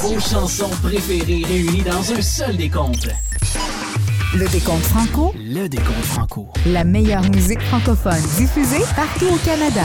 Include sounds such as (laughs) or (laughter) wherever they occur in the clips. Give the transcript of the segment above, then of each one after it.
Vos chansons préférées réunies dans un seul décompte. Le décompte franco, Le décompte franco. la meilleure musique francophone diffusée partout au Canada.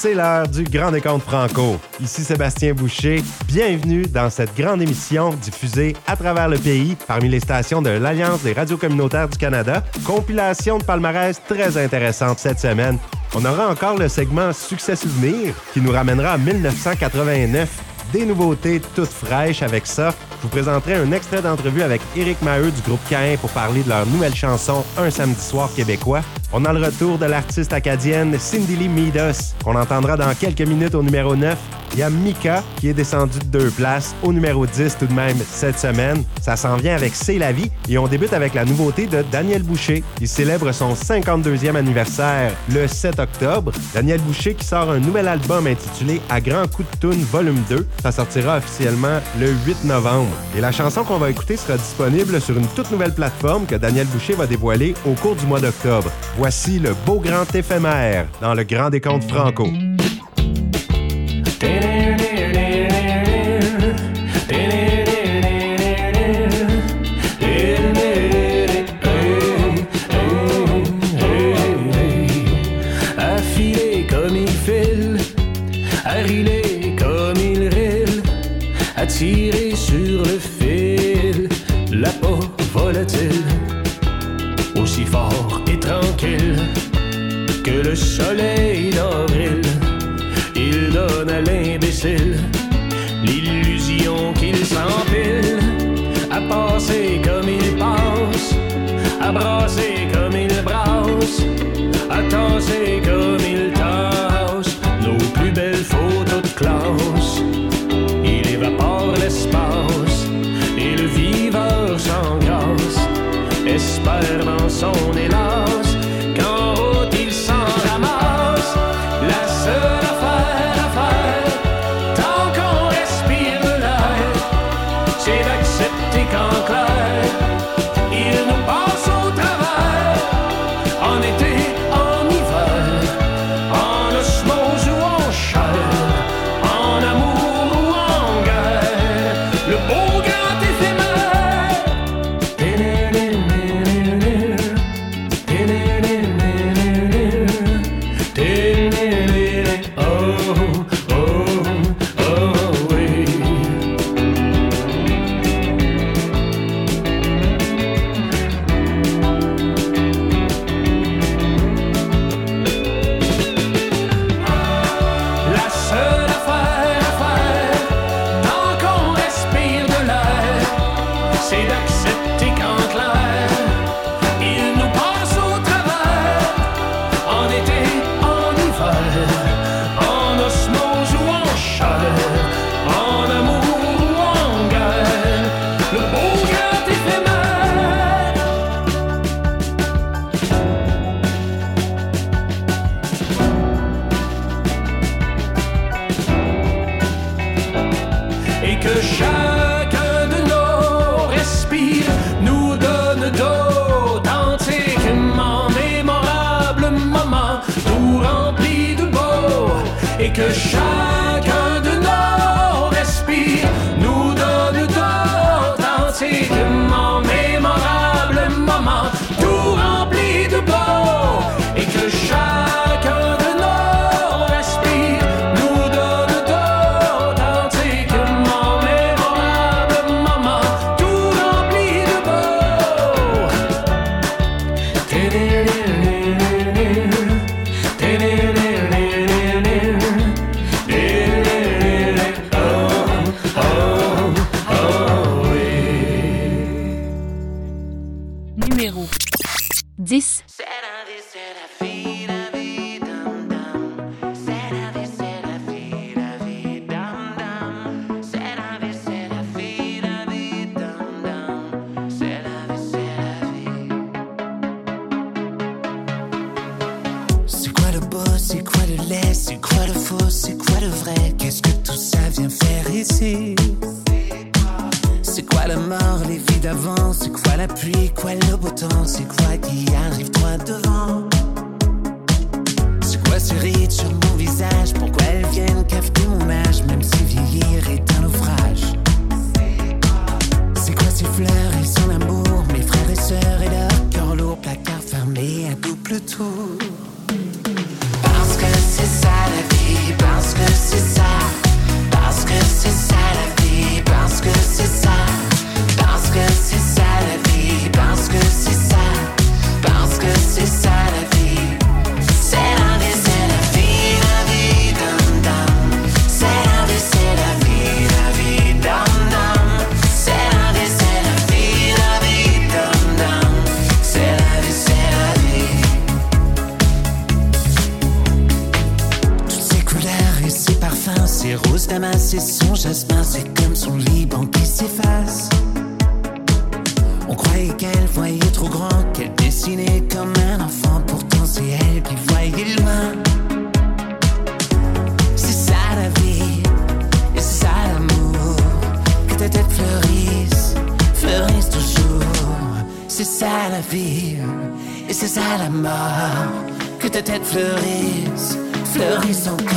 C'est l'heure du Grand Décompte Franco. Ici Sébastien Boucher. Bienvenue dans cette grande émission diffusée à travers le pays parmi les stations de l'Alliance des radios communautaires du Canada. Compilation de palmarès très intéressante cette semaine. On aura encore le segment Succès Souvenir qui nous ramènera à 1989. Des nouveautés toutes fraîches avec ça. Je vous présenterai un extrait d'entrevue avec Éric Maheu du groupe Cain pour parler de leur nouvelle chanson Un samedi soir québécois. On a le retour de l'artiste acadienne Cindy Lee Midas, qu'on entendra dans quelques minutes au numéro 9. Il y a Mika, qui est descendu de deux places, au numéro 10 tout de même cette semaine. Ça s'en vient avec C'est la vie. Et on débute avec la nouveauté de Daniel Boucher. Il célèbre son 52e anniversaire le 7 octobre. Daniel Boucher qui sort un nouvel album intitulé À grands coups de toune volume 2. Ça sortira officiellement le 8 novembre. Et la chanson qu'on va écouter sera disponible sur une toute nouvelle plateforme que Daniel Boucher va dévoiler au cours du mois d'octobre. Voici le beau grand éphémère dans le Grand Décompte Franco. Volatile, aussi fort et tranquille que le soleil d'avril? Il donne à l'imbécile l'illusion qu'il s'empile, à passer comme il passe, à brasser comme il brasse, à tasser comme il tasse nos plus belles photos de classe. Dans son hélas c'est quoi qui arrive droit devant? C'est quoi ce ride sur mon visage? Pourquoi elles viennent cafeter mon âge, même si vieillir est un naufrage? C'est quoi ces fleurs? Et son amour Mes frères et sœurs et leur cœur lourd, placard fermé à double tour. Parce que c'est ça la vie, parce que c'est ça. Parce que c'est ça la vie, parce que c'est ça. Parce que c'est ça jasmin, c'est comme son Liban qui s'efface. On croyait qu'elle voyait trop grand, qu'elle dessinait comme un enfant, pourtant c'est elle qui voyait loin. C'est ça la vie, et c'est ça l'amour, que ta tête fleurisse, fleurisse toujours. C'est ça la vie, et c'est ça la mort, que ta tête fleurisse, fleurisse encore.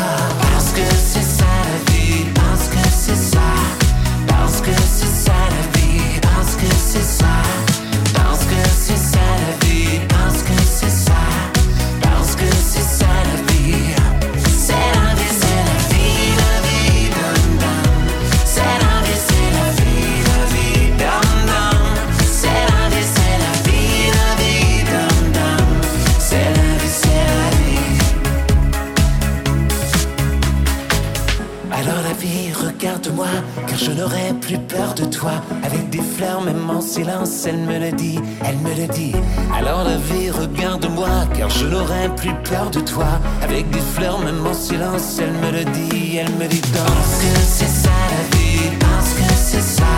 Peur de toi. Avec des fleurs, même en silence, elle me le dit, elle me le dit. Alors la vie, regarde-moi, car je n'aurai plus peur de toi. Avec des fleurs, même en silence, elle me le dit, elle me dit Parce que c'est ça la vie, parce que c'est ça,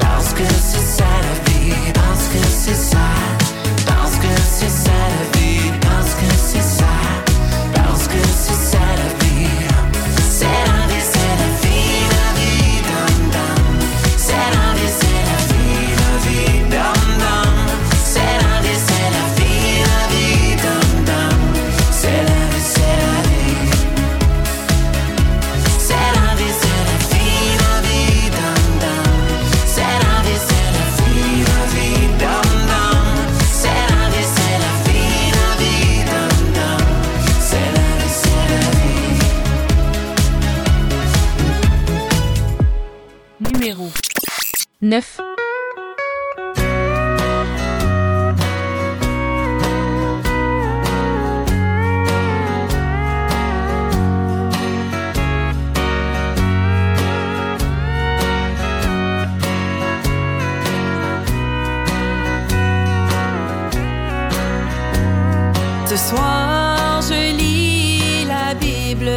parce que c'est ça la vie, parce que c'est ça, parce que c'est ça la vie, parce que c'est ça, soir, je lis la Bible,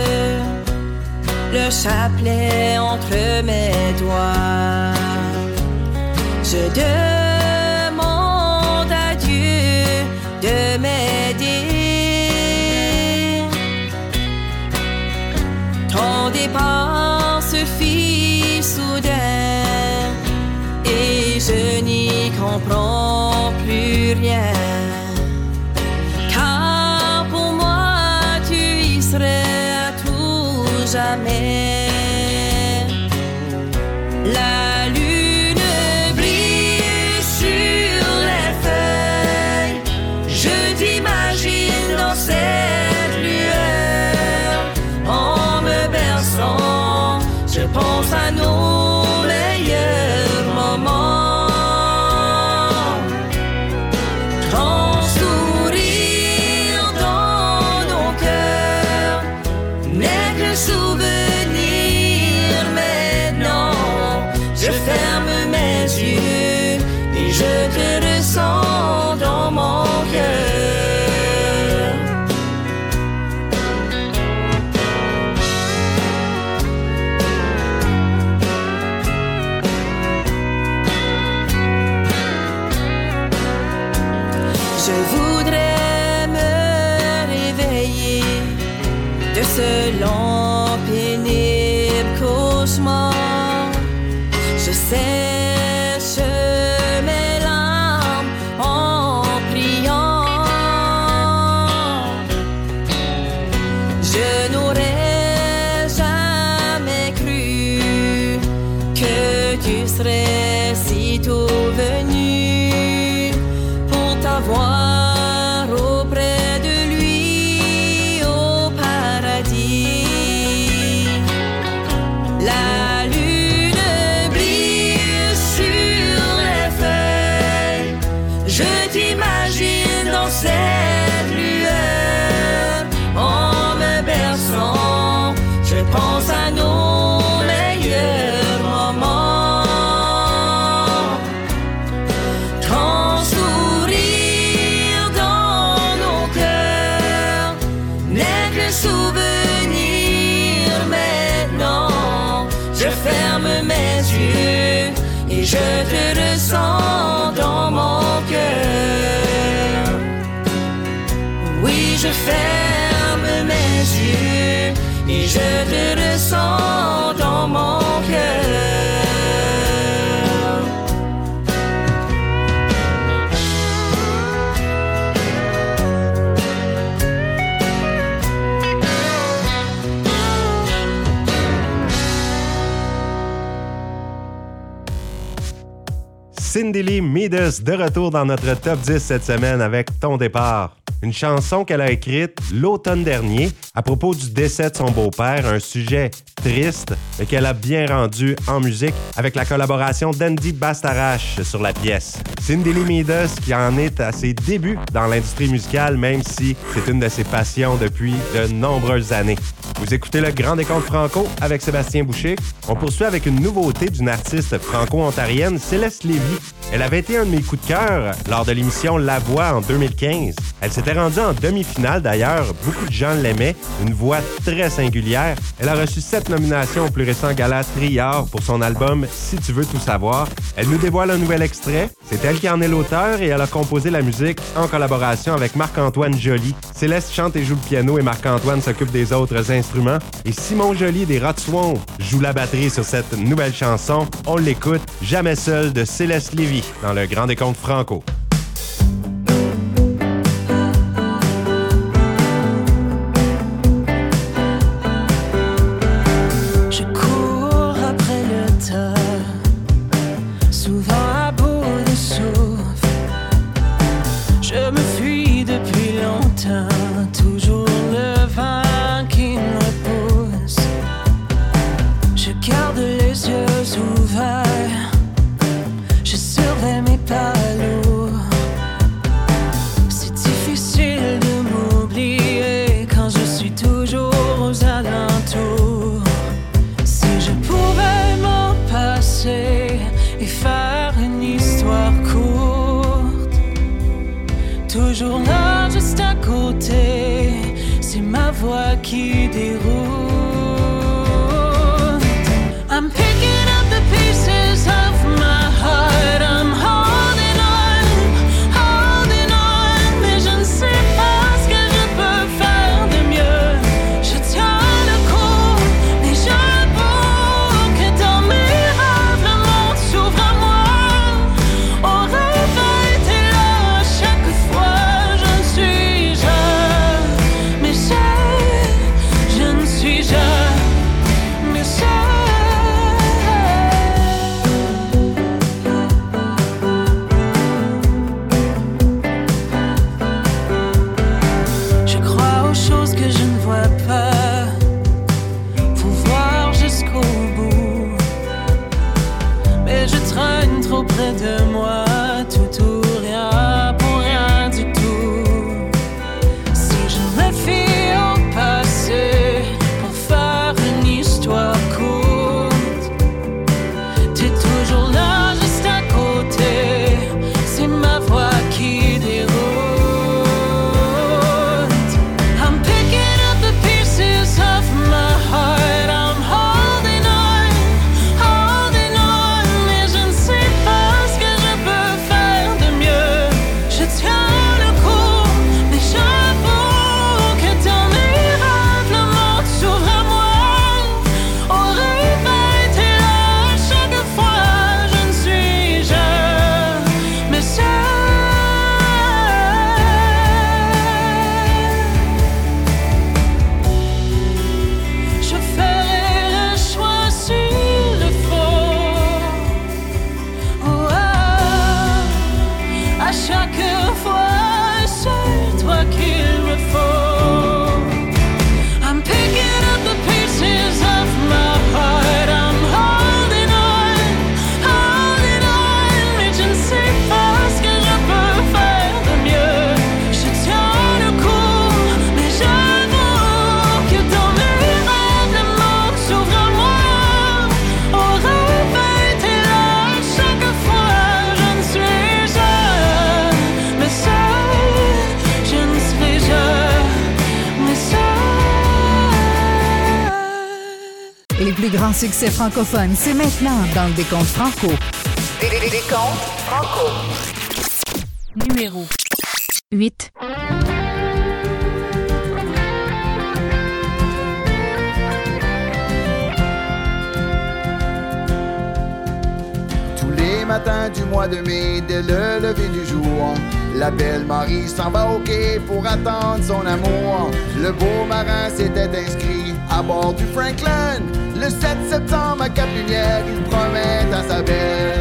le chapelet entre mes doigts. Je demande à Dieu de m'aider. Ton départ se fit soudain et je n'y comprends plus rien. Cauchemar. Je sèche dans mon. Cindy Lee Midas de retour dans notre top 10 cette semaine avec Ton départ. Une chanson qu'elle a écrite l'automne dernier à propos du décès de son beau-père, un sujet triste, mais qu'elle a bien rendu en musique avec la collaboration d'Andy Bastarache sur la pièce. Cindy Lee Midas qui en est à ses débuts dans l'industrie musicale, même si c'est une de ses passions depuis de nombreuses années. Vous écoutez le Grand Décompte Franco avec Sébastien Boucher. On poursuit avec une nouveauté d'une artiste franco-ontarienne, Céleste Lévy. Elle avait été un de mes coups de cœur lors de l'émission La Voix en 2015. Elle s'était rendue en demi-finale d'ailleurs. Beaucoup de gens l'aimaient. Une voix très singulière. Elle a reçu sept nominations au plus récent gala Triard pour son album Si tu veux tout savoir. Elle nous dévoile un nouvel extrait. C'est elle qui en est l'auteur et elle a composé la musique en collaboration avec Marc-Antoine Joly. Céleste chante et joue le piano et Marc-Antoine s'occupe des autres instruments. Et Simon Joly des Rats Swamp joue la batterie sur cette nouvelle chanson. On l'écoute, Jamais seul de Céleste Lévy dans le Grand Décompte Franco. Voix qui succès francophones, c'est maintenant dans le décompte franco. Décompte franco. Numéro 8. Tous les matins du mois de mai, dès le lever du jour, la belle Marie s'en va au quai pour attendre son amour. Le beau marin s'était inscrit à bord du Franklin. Le 7 septembre à Cap-Lumière, il promet à sa belle.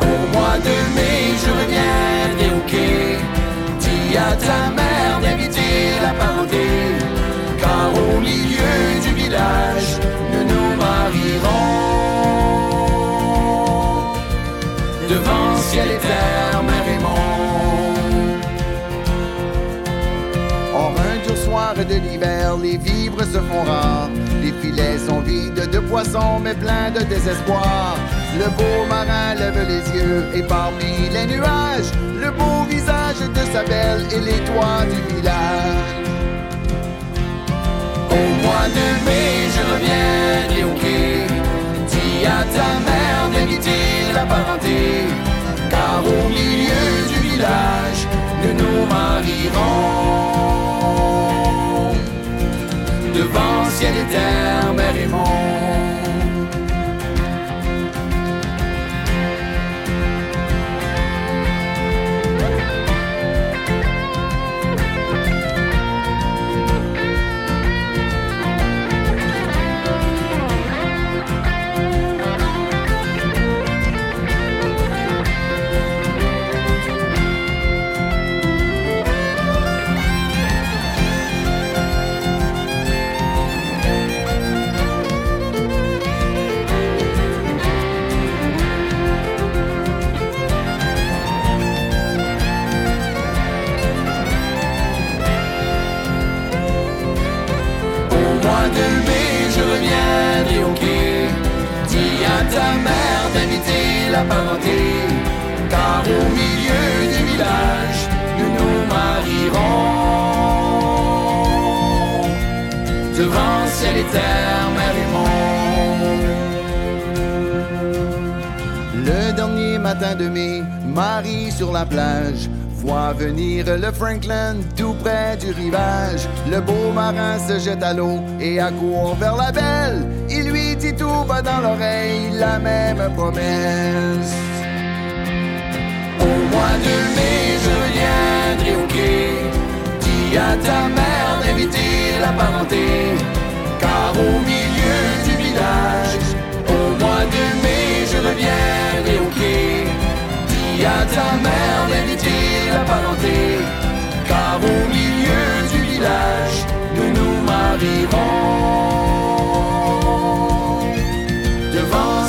Au mois de mai, je reviendrai au quai. Dis à ta mère d'inviter la parenté. Car au milieu du village, de l'hiver, les vivres se font rares. Les filets sont vides de poissons, mais pleins de désespoir. Le beau marin lève les yeux et parmi les nuages, le beau visage de sa belle et les toits du village. Au mois de mai, je reviendrai au quai. Dis à ta mère d'inviter la parenté. Car au milieu du village, nous nous marierons. Devant ciel et terre, et monde. Car au milieu du village, nous nous marierons. Devant ciel et terre, mer et monde. Le dernier matin de mai, Marie sur la plage voit venir le Franklin tout près du rivage. Le beau marin se jette à l'eau et accourt vers la belle. Tout bas dans l'oreille la même promesse. Au mois de mai, je viendrai au quai. Dis à ta mère d'inviter la parenté. Car au milieu du village, au mois de mai, je reviendrai au quai. Dis à ta mère d'inviter la parenté. Car au milieu du village, nous nous marierons.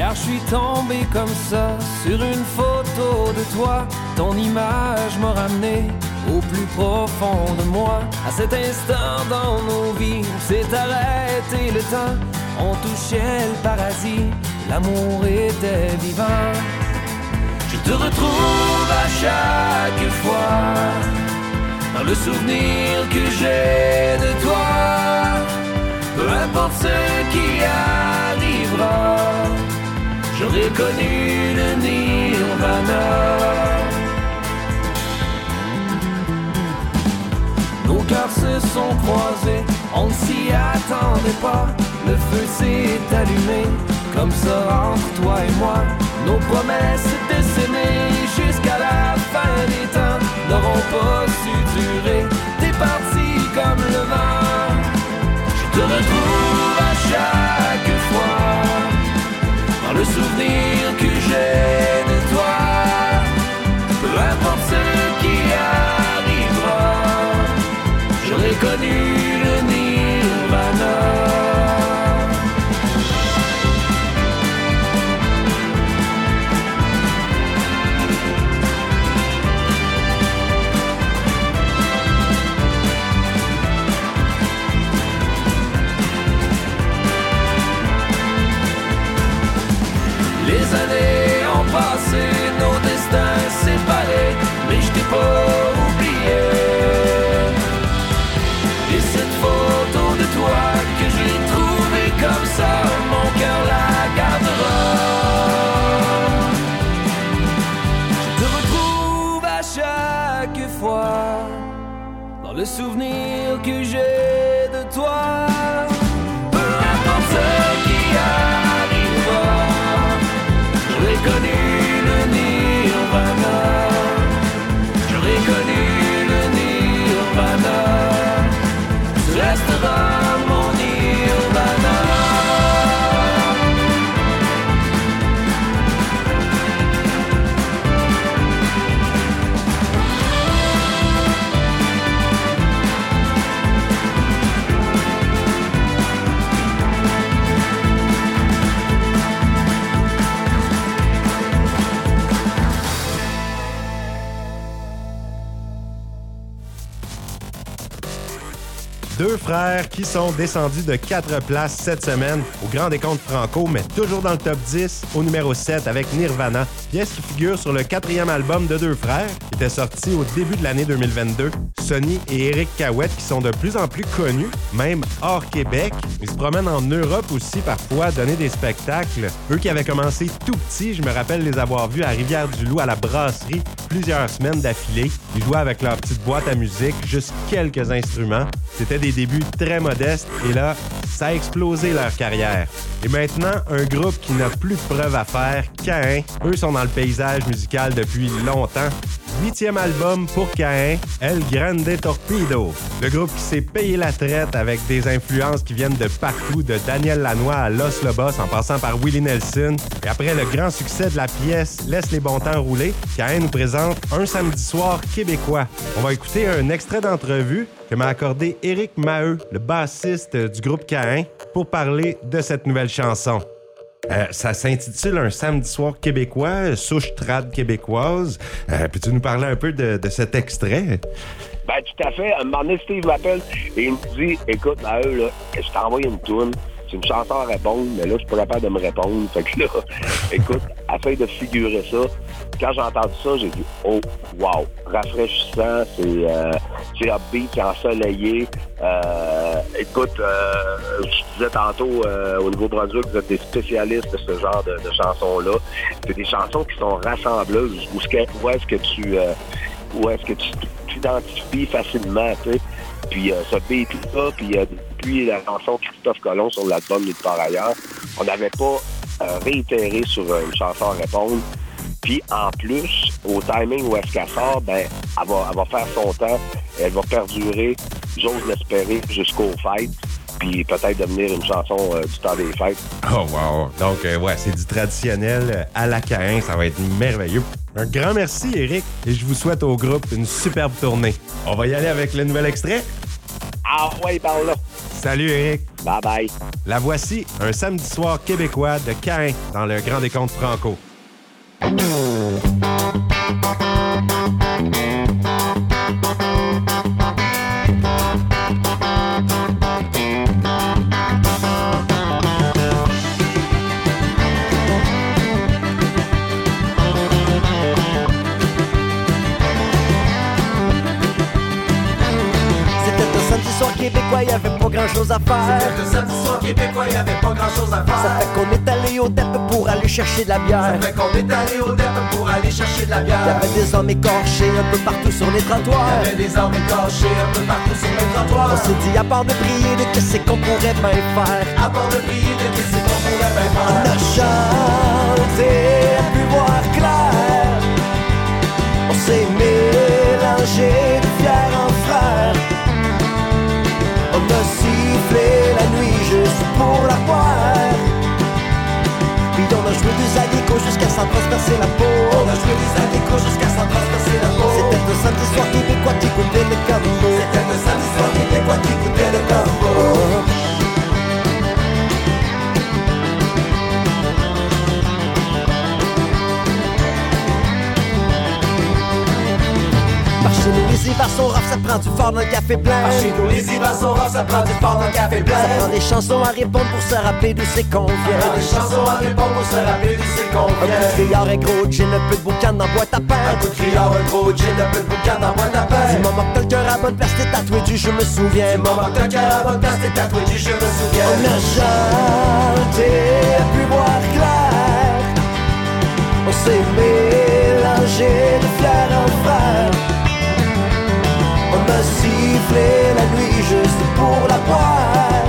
Hier je suis tombé comme ça sur une photo de toi. Ton image m'a ramené au plus profond de moi. À cet instant dans nos vies, s'est arrêté le temps. On touchait le paradis, l'amour était vivant. Je te retrouve à chaque fois dans le souvenir que j'ai de toi. Peu importe ce qui arrivera, j'aurais connu le nirvana. Nos cœurs se sont croisés, on ne s'y attendait pas. Le feu s'est allumé, comme ça entre toi et moi. Nos promesses s'aimer jusqu'à la fin des temps n'auront pas su durer. T'es parti comme le vent. Je te retrouve à chaque fois le souvenir que j'ai Oh. Sont descendus de quatre places cette semaine au Grand Décompte Franco, mais toujours dans le top 10 au numéro 7 avec Nirvana, pièce qui figure sur le quatrième album de Deux frères, qui était sorti au début de l'année 2022. Sonny et Eric Cahouette qui sont de plus en plus connus, même hors Québec. Ils se promènent en Europe aussi parfois, donner des spectacles. Eux qui avaient commencé tout petits, je me rappelle les avoir vus à Rivière-du-Loup à la brasserie plusieurs semaines d'affilée. Ils jouaient avec leur petite boîte à musique, juste quelques instruments. C'était des débuts très modestes et là, ça a explosé leur carrière. Et maintenant, un groupe qui n'a plus de preuves à faire, Cain. Eux sont dans le paysage musical depuis longtemps. Huitième album pour Cain, El Grande Torpedo. Le groupe qui s'est payé la traite avec des influences qui viennent de partout, de Daniel Lanois à Los Lobos en passant par Willie Nelson. Et après le grand succès de la pièce Laisse les bons temps rouler, Cain nous présente un samedi soir québécois. On va écouter un extrait d'entrevue que m'a accordé Éric Maheu, le bassiste du groupe Cain, pour parler de cette nouvelle chanson. Euh, ça s'intitule Un samedi soir québécois, souche trad québécoise. Euh, Peux-tu nous parler un peu de, de cet extrait? Ben, tout à fait. Un moment donné, Steve m'appelle et il me dit Écoute, Maheu, là, je t'ai envoyé une toune. C'est une chanson à répondre, mais là, je suis pas capable de me répondre. Fait que là, (laughs) écoute, afin de figurer ça, quand j'ai entendu ça, j'ai dit Oh, wow, rafraîchissant, c'est euh, c'est upbeat, c'est ensoleillé. Euh, écoute, euh, je disais tantôt euh, au Nouveau-Brunswick, vous êtes des spécialistes de ce genre de, chansons-là. C'est des chansons qui sont rassembleuses. Où où est-ce que tu. euh, où est-ce que tu t'identifies facilement, tu sais. Puis ce beat-là, puis depuis la chanson Christophe Colomb sur l'album Nulle part ailleurs, on n'avait pas euh, réitéré sur euh, une chanson à répondre. Puis en plus, au timing où est-ce qu'elle sort, ben, elle va, elle va faire son temps, elle va perdurer, j'ose l'espérer, jusqu'aux fêtes, puis peut-être devenir une chanson euh, du temps des fêtes. Oh wow! Donc euh, ouais, c'est du traditionnel à la Cain, ça va être merveilleux. Un grand merci Eric et je vous souhaite au groupe une superbe tournée. On va y aller avec le nouvel extrait. Ah ouais, par là. Salut Eric. Bye bye. La voici, un samedi soir québécois de Cain dans le Grand Décompte Franco. Chose à faire. C'était samedi soir québécois, y avait pas grand chose à faire. Ça fait qu'on est allé au DEP pour aller chercher de la bière. Ça fait qu'on est allé au DEP pour aller chercher de la Y bière. avait des hommes écorchés un peu partout sur les trottoirs. Y avait des armes cachées un peu partout sur les trottoirs. On s'est dit à part de prier de qu'est-ce qu'on pourrait bien faire? À part de prier de qu'est-ce qu'on pourrait bien On a faire. chanté, pu voir clair. On s'est mélangé de fier en la nuit juste pour la voir. Puis on a joué des alécos jusqu'à s'en transpercer la peau. On a joué des alécos jusqu'à s'en transpercer la peau. C'était un samedi soir québécois qui goûtait le combo. C'était un samedi soir québécois qui goûtait le combo. Les hivers sont rough, ça prend du fort dans le café plein. Par chez nous, les hivers sont rares, ça prend du fort dans le café Ça plein. prend des chansons à répondre pour se rappeler d'où c'est qu'on vient. des chansons à répondre pour se rappeler d'où c'est qu'on Un coup de vient. criard, un gros gin, un peu de boucan dans boîte à Un pain. coup de criard, un gros gin, un peu de boucan dans boîte à pain. Du moment que t'as le cœur à bonne place, t'es tatoué du je me souviens. Du moment que t'as cœur à bonne place, t'es tatoué du je me souviens. On a chanté, pu voir clair. On s'est mélangé de frère en frère. Sifflé la nuit juste pour la boire.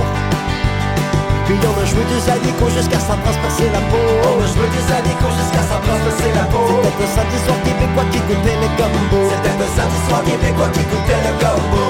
Puis on a joué des anicos jusqu'à s'en transpercer la peau. On a joué des anicos jusqu'à s'en transpercer la peau. C'était un samedi soir québécois qui goûtait le gumbo. C'était un samedi soir québécois qui goûtait le gumbo.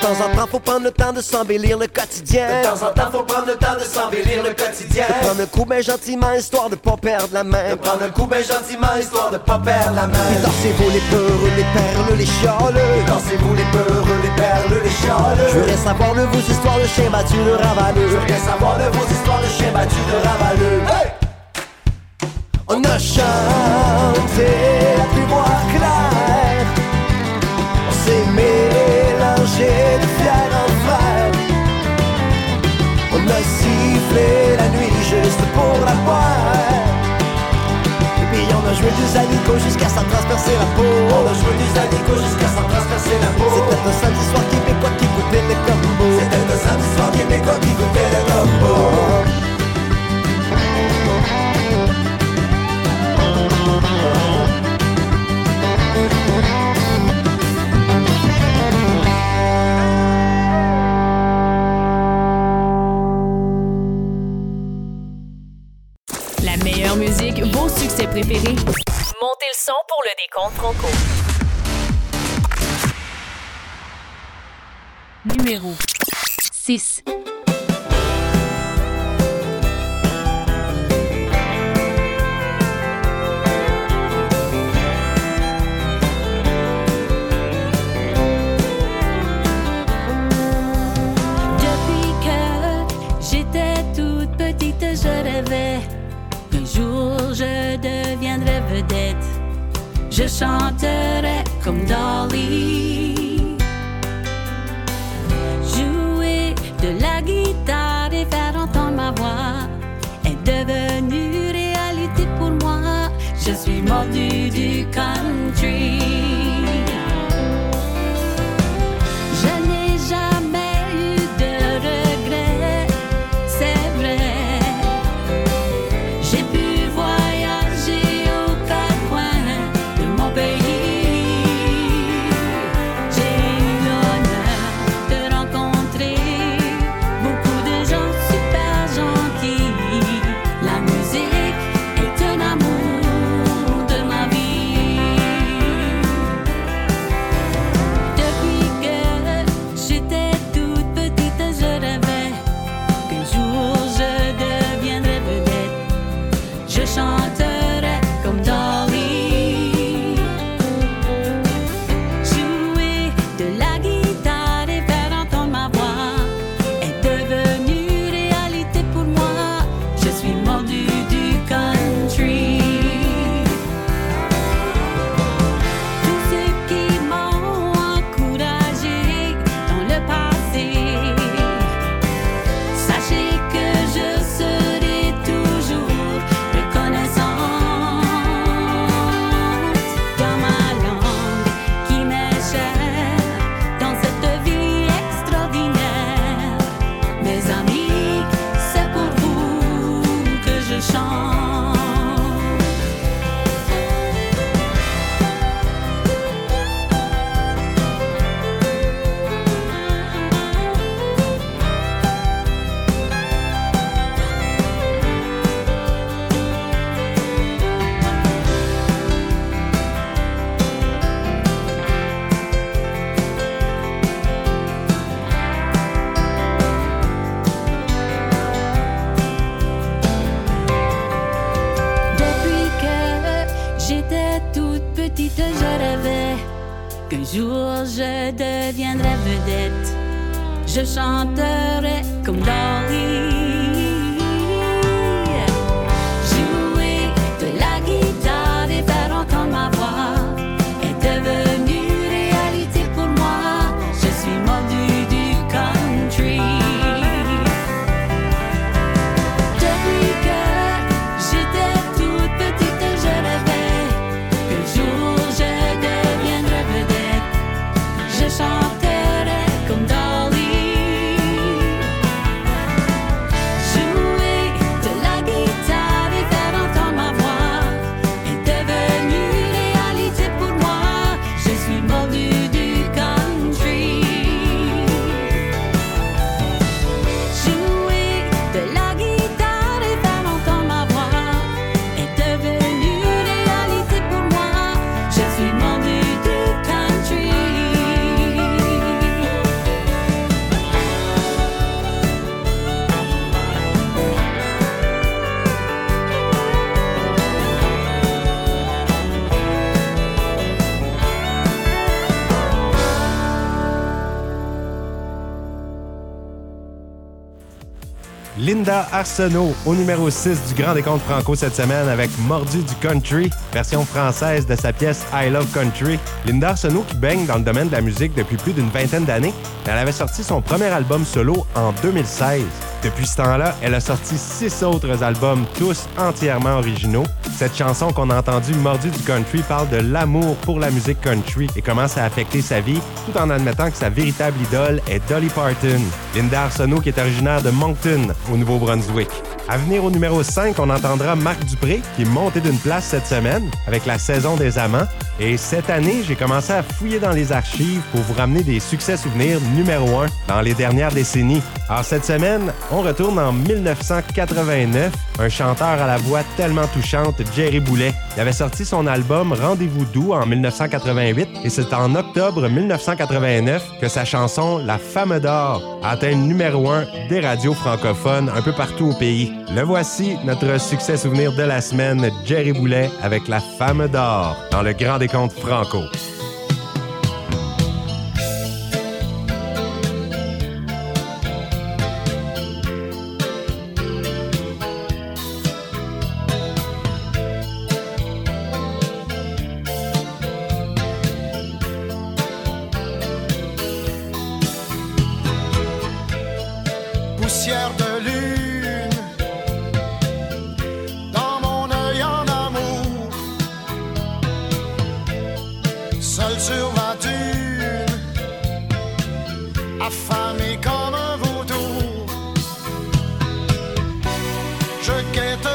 Temps en temps, faut prendre le temps de s'embellir le quotidien. De temps en temps, faut prendre le temps de s'embellir le quotidien. De prendre un coup ben gentiment, histoire de pas perdre la main. De prendre un coup ben gentiment, histoire de pas perdre la main. Et dansez-vous les peureux, les perles, les chialeux. Et dansez-vous les peureux, les perles, les chialeux. Je voudrais savoir de vos histoires de chiens battus, de ravaleux. Je voudrais savoir de vos histoires de chiens battus, de ravaleux. Hey! On a chanté à plus voir clair. Mélangé de fier en frère. On a sifflé la nuit juste pour la boire. Et puis on a joué des anicos jusqu'à s'en transpercer la peau. On a joué des anicos jusqu'à s'en transpercer la peau. C'était un samedi soir québécois qui goûtait le combo. C'était un samedi soir québécois qui goûtait le combo. Pour le décompte Franco. Numéro 6. Depuis que j'étais toute petite, je rêvais qu'un jour je deviendrais vedette. Je chanterais comme Dolly. Jouer de la guitare et faire entendre ma voix est devenu réalité pour moi. Je suis mordu du country. Qu'un jour je deviendrais vedette. Je chanterais comme Dolly. Linda Arsenault au numéro 6 du Grand Décompte Franco cette semaine avec Mordu du Country, version française de sa pièce I Love Country. Linda Arsenault qui baigne dans le domaine de la musique depuis plus d'une vingtaine d'années, elle avait sorti son premier album solo en 2016. Depuis ce temps-là, elle a sorti six autres albums, tous entièrement originaux. Cette chanson qu'on a entendue, Mordu du Country, parle de l'amour pour la musique country et comment ça a affecté sa vie, tout en admettant que sa véritable idole est Dolly Parton. Linda Arsenault, qui est originaire de Moncton, au Nouveau-Brunswick. À venir au numéro 5, on entendra Marc Dupré, qui est monté d'une place cette semaine avec la saison des amants. Et cette année, j'ai commencé à fouiller dans les archives pour vous ramener des succès souvenirs numéro 1 dans les dernières décennies. Alors cette semaine, on retourne en 1989. Un chanteur à la voix tellement touchante, Jerry Boulet. Il avait sorti son album Rendez-vous doux en 1988 et c'est en octobre 1989 que sa chanson La Femme d'or atteint le numéro 1 des radios francophones un peu partout au pays. Le voici, notre succès souvenir de la semaine, Jerry Boulet avec La Femme d'or dans le Grand Décompte Franco. Je guette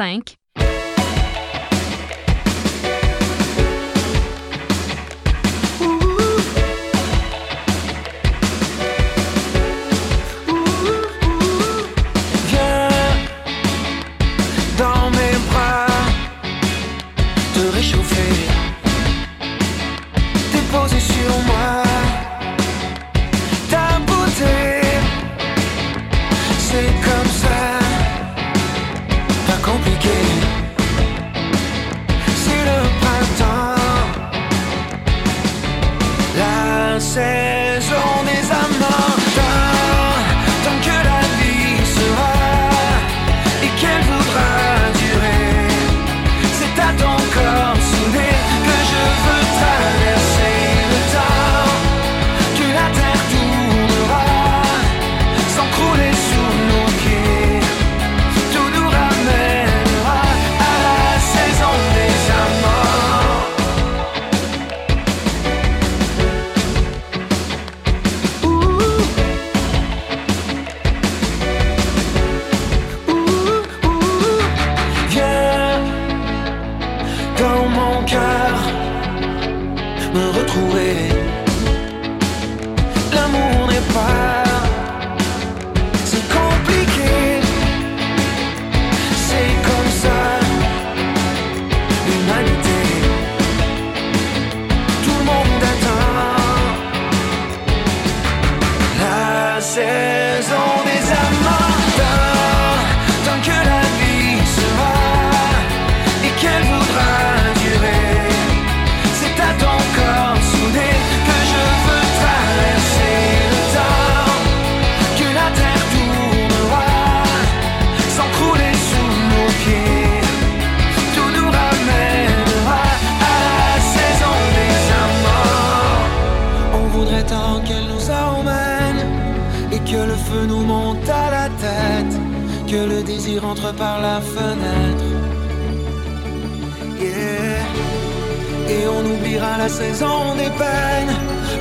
5.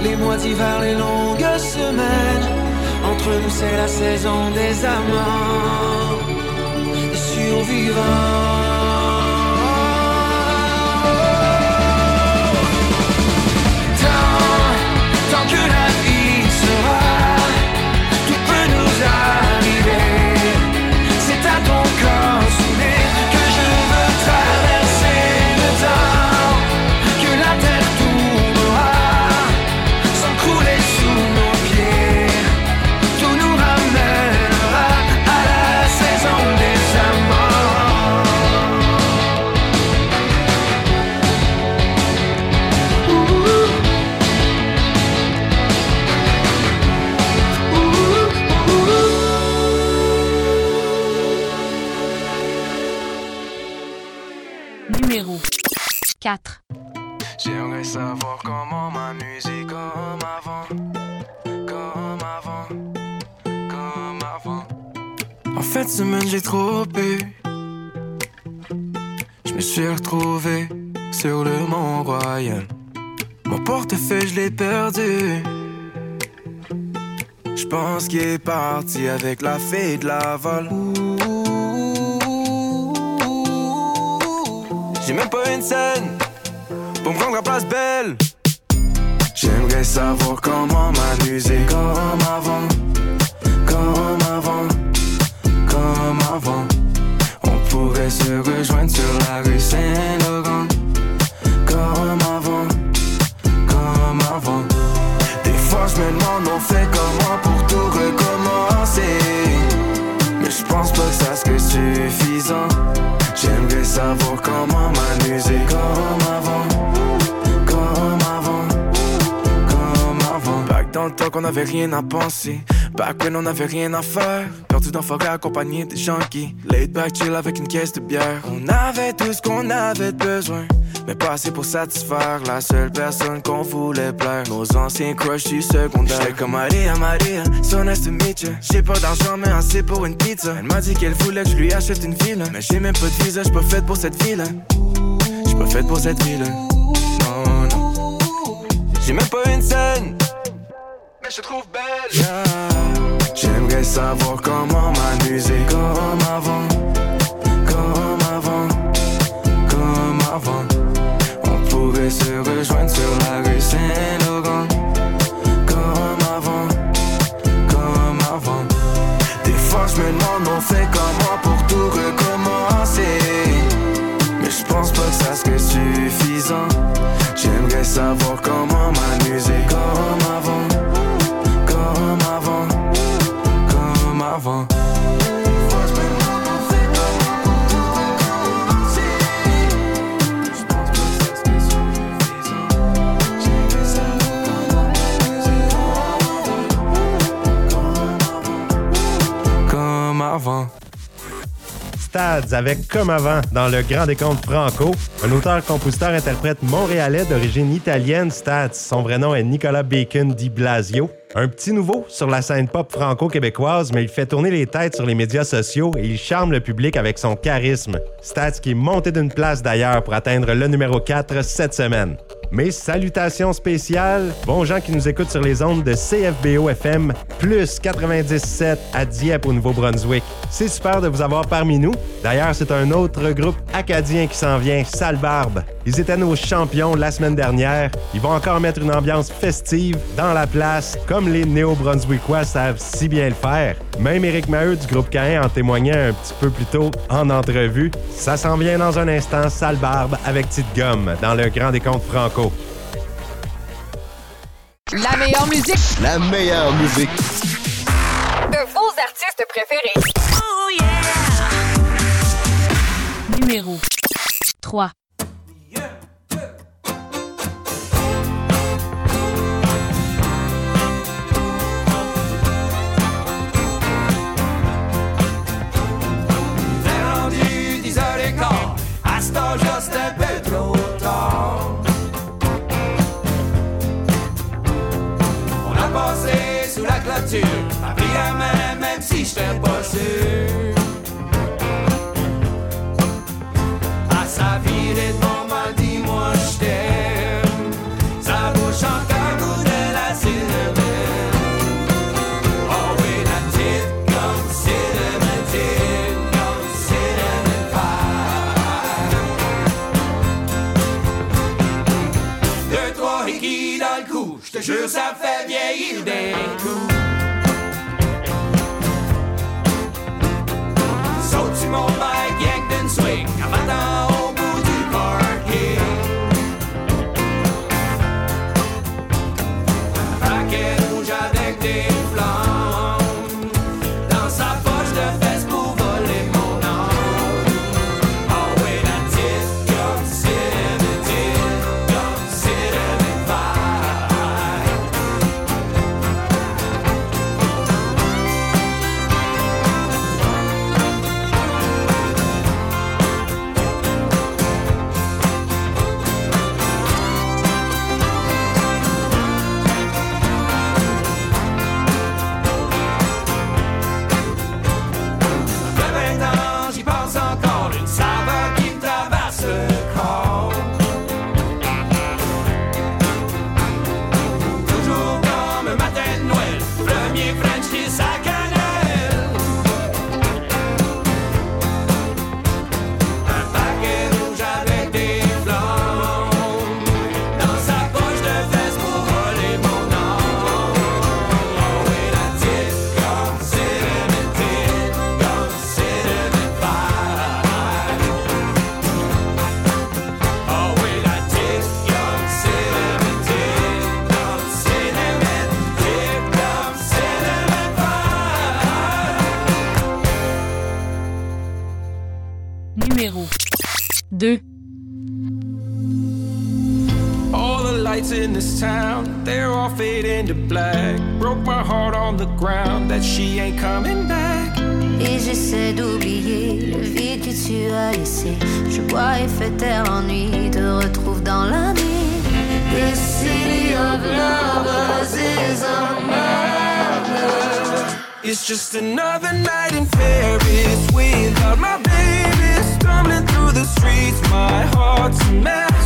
Les mois d'hiver, les longues semaines. Entre nous, c'est la saison des amants, des survivants. J'ai trop bu. Je me suis retrouvé sur le Mont Royal. Mon portefeuille, je l'ai perdu. Je pense qu'il est parti avec la fille de Laval. J'ai même pas une scène pour me rendre à place belle. J'aimerais savoir comment m'amuser comme avant, se rejoindre sur la rue Temps qu'on avait rien à penser. Back when on avait rien à faire. Perdu dans forêt accompagné des gens qui laid back chill avec une caisse de bière. On avait tout ce qu'on avait besoin. Mais pas assez pour satisfaire la seule personne qu'on voulait plaire. Nos anciens crushs du secondaire. J'étais comme Maria, Maria, so nice to meet ya. J'ai pas d'argent, mais assez pour une pizza. Elle m'a dit qu'elle voulait que je lui achète une ville. Mais j'ai même pas de visa, j'suis pas faite pour cette ville. J'suis pas faite pour cette ville. Non, non. J'ai même pas une scène. Je te trouve belle. J'aimerais savoir comment m'amuser comme avant. Comme avant. Comme avant. On pourrait se rejoindre sur la rue Saint-Laurent. Comme avant. Comme avant. Des fois je me demande on fait comment pour tout recommencer? Mais je pense pas que ça serait suffisant. J'aimerais savoir comment m'amuser comme avant. Avec Comme avant dans le Grand Décompte Franco. Un auteur-compositeur-interprète montréalais d'origine italienne, Stads. Son vrai nom est Nicolas Bacon Di Blasio. Un petit nouveau sur la scène pop franco-québécoise, mais il fait tourner les têtes sur les médias sociaux et il charme le public avec son charisme. Stats qui est monté d'une place d'ailleurs pour atteindre le numéro 4 cette semaine. Mes salutations spéciales, bons gens qui nous écoutent sur les ondes de CFBO FM, plus 97 à Dieppe au Nouveau-Brunswick. C'est super de vous avoir parmi nous. D'ailleurs, c'est un autre groupe acadien qui s'en vient, Sale Barbe. Ils étaient nos champions la semaine dernière. Ils vont encore mettre une ambiance festive dans la place, comme les néo-brunswickois savent si bien le faire. Même Éric Maheu du groupe Cain en témoignait un petit peu plus tôt en entrevue. Ça s'en vient dans un instant, Sale Barbe avec Petite Gomme dans le Grand Décompte Franco. La meilleure musique La meilleure musique. de vos artistes préférés. Oh yeah! Numéro 3. T'es rendu 10 heures et quart, à ce temps juste un peu trop tard. On a passé sous la clôture, m'a pris même si j'étais pas sûr. Vieillir d'un coup. Saute sur mon bike, yank d'une swing, en m'attend au all fading to black. Broke my heart on the ground that she ain't coming back. Et j'essaie d'oublier le vide que tu as laissé. Je bois et fais taire l'ennui, te retrouve dans la nuit. This city of lovers is a murder. It's just another night in Paris without my baby. Stumbling through the streets, my heart's a mess.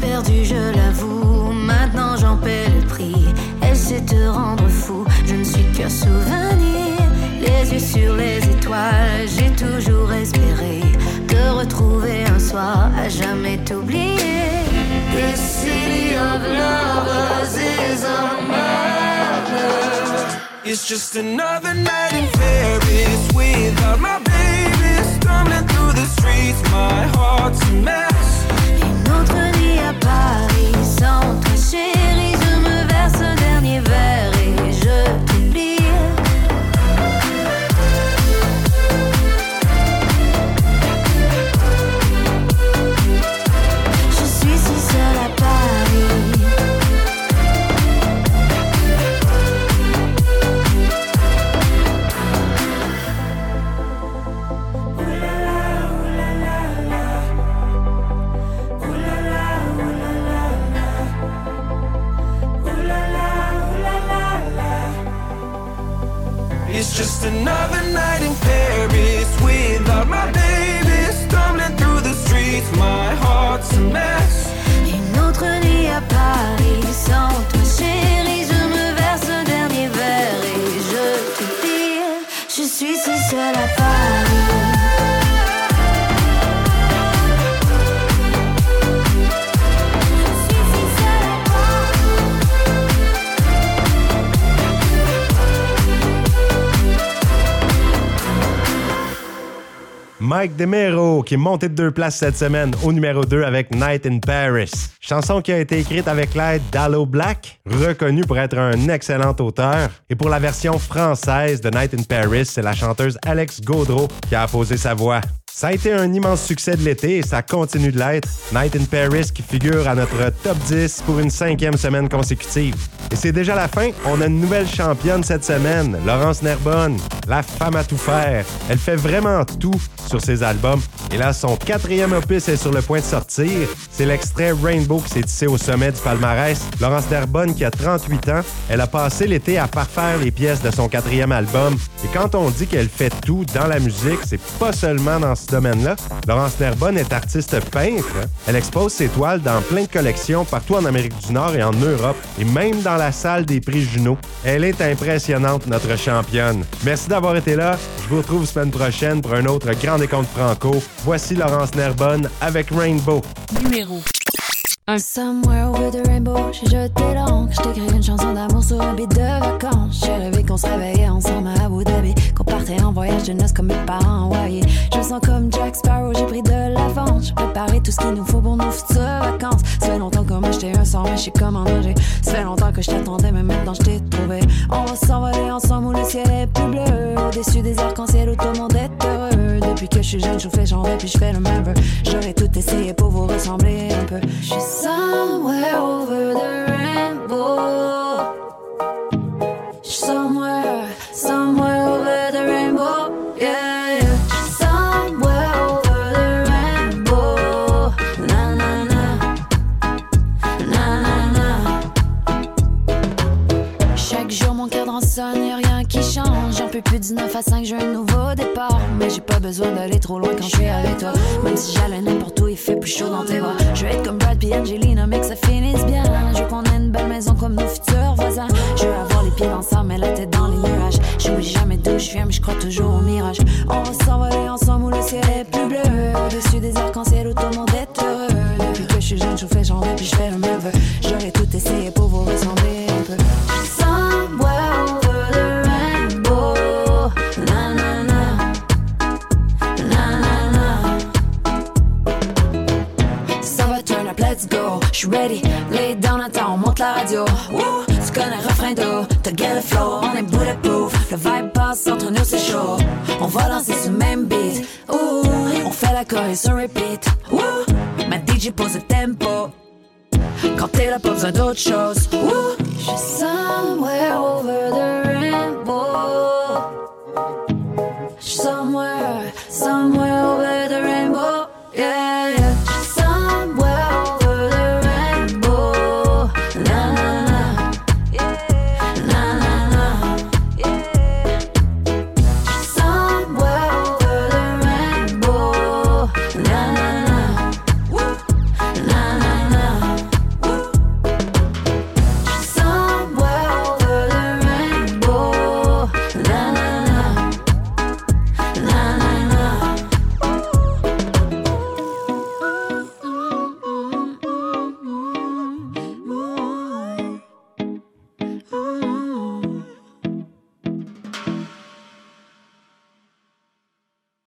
Perdu, je l'avoue. Maintenant j'en paie le prix. Elle sait te rendre fou. Je ne suis qu'un souvenir. Les yeux sur les étoiles. J'ai toujours espéré te retrouver un soir à jamais t'oublier. This city of lovers is a murder. It's just another night in Paris without my baby. Stumbling through the streets, my heart's a mess. Mike DeMero, qui est monté de deux places cette semaine au numéro 2 avec Night in Paris. Chanson qui a été écrite avec l'aide d'Allo Black, reconnu pour être un excellent auteur. Et pour la version française de Night in Paris, c'est la chanteuse Alex Gaudreau qui a apposé sa voix. Ça a été un immense succès de l'été et ça continue de l'être. Night in Paris qui figure à notre top 10 pour une cinquième semaine consécutive. Et c'est déjà la fin. On a une nouvelle championne cette semaine, Laurence Nerbonne, la femme à tout faire. Elle fait vraiment tout sur ses albums. Et là, son quatrième opus est sur le point de sortir. C'est l'extrait Rainbow qui s'est tissé au sommet du palmarès. Laurence Nerbonne, qui a 38 ans, elle a passé l'été à parfaire les pièces de son quatrième album. Et quand on dit qu'elle fait tout dans la musique, c'est pas seulement dans ce. Laurence Nerbonne est artiste peintre. Elle expose ses toiles dans plein de collections partout en Amérique du Nord et en Europe, et même dans la salle des prix Juno. Elle est impressionnante, notre championne. Merci d'avoir été là. Je vous retrouve semaine prochaine pour un autre grand décompte franco. Voici Laurence Nerbonne avec Rainbow. Numéro Somewhere over the rainbow, j'ai jeté l'encre. J't'écris une chanson d'amour sur un beat de vacances. J'ai rêvé qu'on se réveillait ensemble à Abu Dhabi. Qu'on partait en voyage de noces comme mes parents envoyés. Je me sens comme Jack Sparrow, j'ai pris de l'avance. J'ai préparé tout ce qu'il nous faut pour nos futures vacances. Ça fait longtemps que moi j'étais un sort, mais je suis comme en danger. Ça fait longtemps que je t'attendais, mais maintenant je t'ai trouvé. On va s'envoler ensemble où le ciel est plus bleu. Au-dessus des arcs-en-ciel où tout le monde est heureux. Depuis que je suis jeune, je fais changer, puis je fais le même. J'aurais tout essayé pour vous ressembler un peu. Somewhere over the rainbow. Peux plus du 9 à 5, j'ai un nouveau départ. Mais j'ai pas besoin d'aller trop loin quand je suis avec toi. Même si j'allais n'importe où, il fait plus chaud dans tes bras. Je veux être comme Brad puis Angelina, mais que ça finisse bien. Je veux qu'on ait une belle maison comme nos futurs voisins. Je veux avoir les pieds dans le sable, mais la tête